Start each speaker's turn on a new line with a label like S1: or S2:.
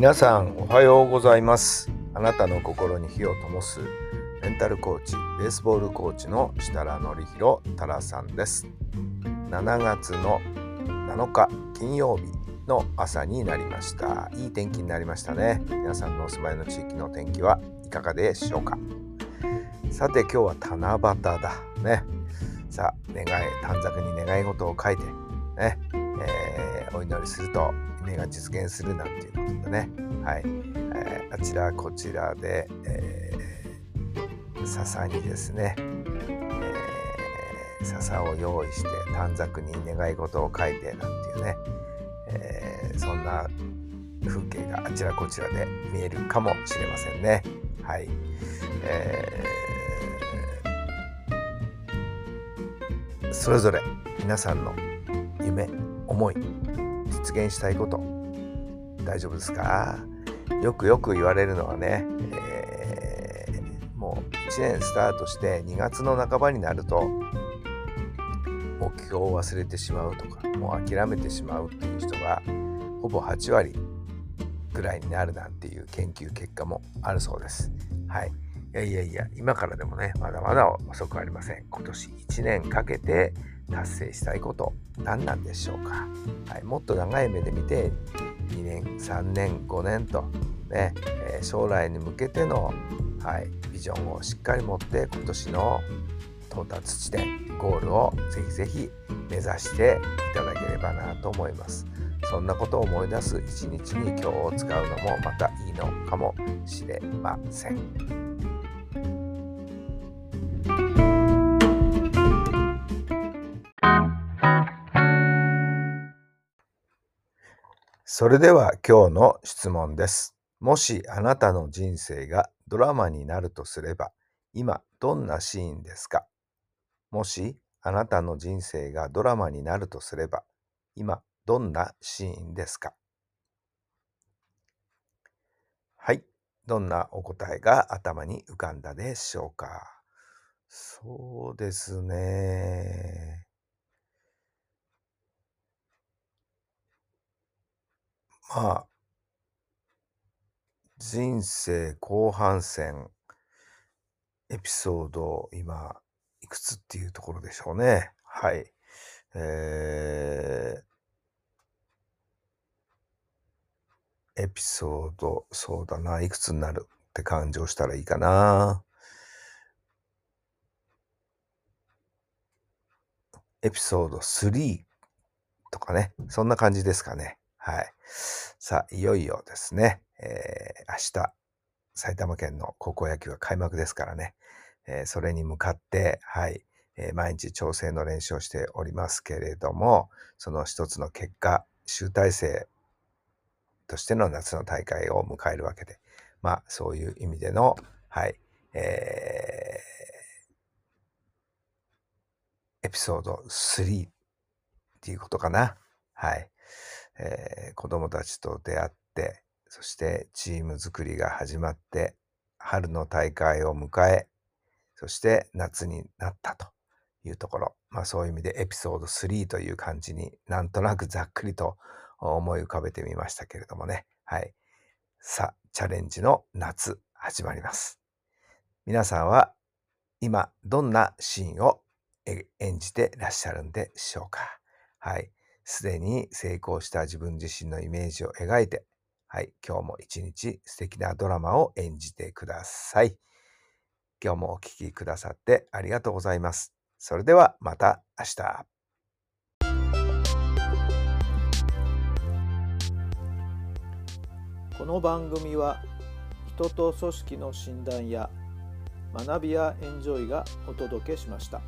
S1: 皆さんおはようございます。あなたの心に火を灯すメンタルコーチベースボールコーチの設楽範弘太良さんです。7月の7日金曜日の朝になりました。いい天気になりましたね。皆さんのお住まいの地域の天気はいかがでしょうか。さて今日は七夕だね。さあ願い短冊に願い事を書いてね、えーお祈りすると夢が実現するなんていうことでね、はい。えーあちらこちらで、えー笹にですね、えー笹を用意して短冊に願い事を書いてなんていうね、えーそんな風景があちらこちらで見えるかもしれませんね。はい、えーそれぞれ皆さんの夢思い実現したいこと大丈夫ですか？よくよく言われるのはね、えーもう1年スタートして2月の半ばになると目標を忘れてしまうとかもう諦めてしまうっていう人がほぼ8割ぐらいになるなんていう研究結果もあるそうです。はい。いやいやいや、今からでもね、まだまだ遅くありません。今年1年かけて達成したいこと何なんでしょうか、はい、もっと長い目で見て2年3年5年とね、えー将来に向けての、はい、ビジョンをしっかり持って今年の到達地点ゴールをぜひぜひ目指していただければなと思います。そんなことを思い出す一日に今日を使うのもまたいいのかもしれません。それでは今日の質問です。もしあなたの人生がドラマになるとすれば、今どんなシーンですか？もしあなたの人生がドラマになるとすれば、今どんなシーンですか？はい。どんなお答えが頭に浮かんだでしょうか？そうですね。まあ、人生後半戦、エピソード、今、いくつっていうところでしょうね。はい。えー、エピソード、そうだな、いくつになるって感情したらいいかな。エピソード3とかね、そんな感じですかね。はい。さあ、いよいよですね、えー明日、埼玉県の高校野球が開幕ですからね、えーそれに向かって、はい、えー毎日調整の練習をしておりますけれども、その一つの結果、集大成としての夏の大会を迎えるわけで、まあ、そういう意味での、はい、えーエピソード3っていうことかな。はい。えー子供たちと出会って、そしてチーム作りが始まって、春の大会を迎え、そして夏になったというところ。まあそういう意味でエピソード3という感じになんとなくざっくりと思い浮かべてみましたけれどもね。はい。さあ、チャレンジの夏始まります。皆さんは今どんなシーンを演じてらっしゃるんでしょうか。はい。すでに成功した自分自身のイメージを描いて、はい。今日も一日素敵なドラマを演じてください。今日もお聴きくださってありがとうございます。それではまた明日。
S2: この番組は人と組織の診断や学びやエンジョイがお届けしました。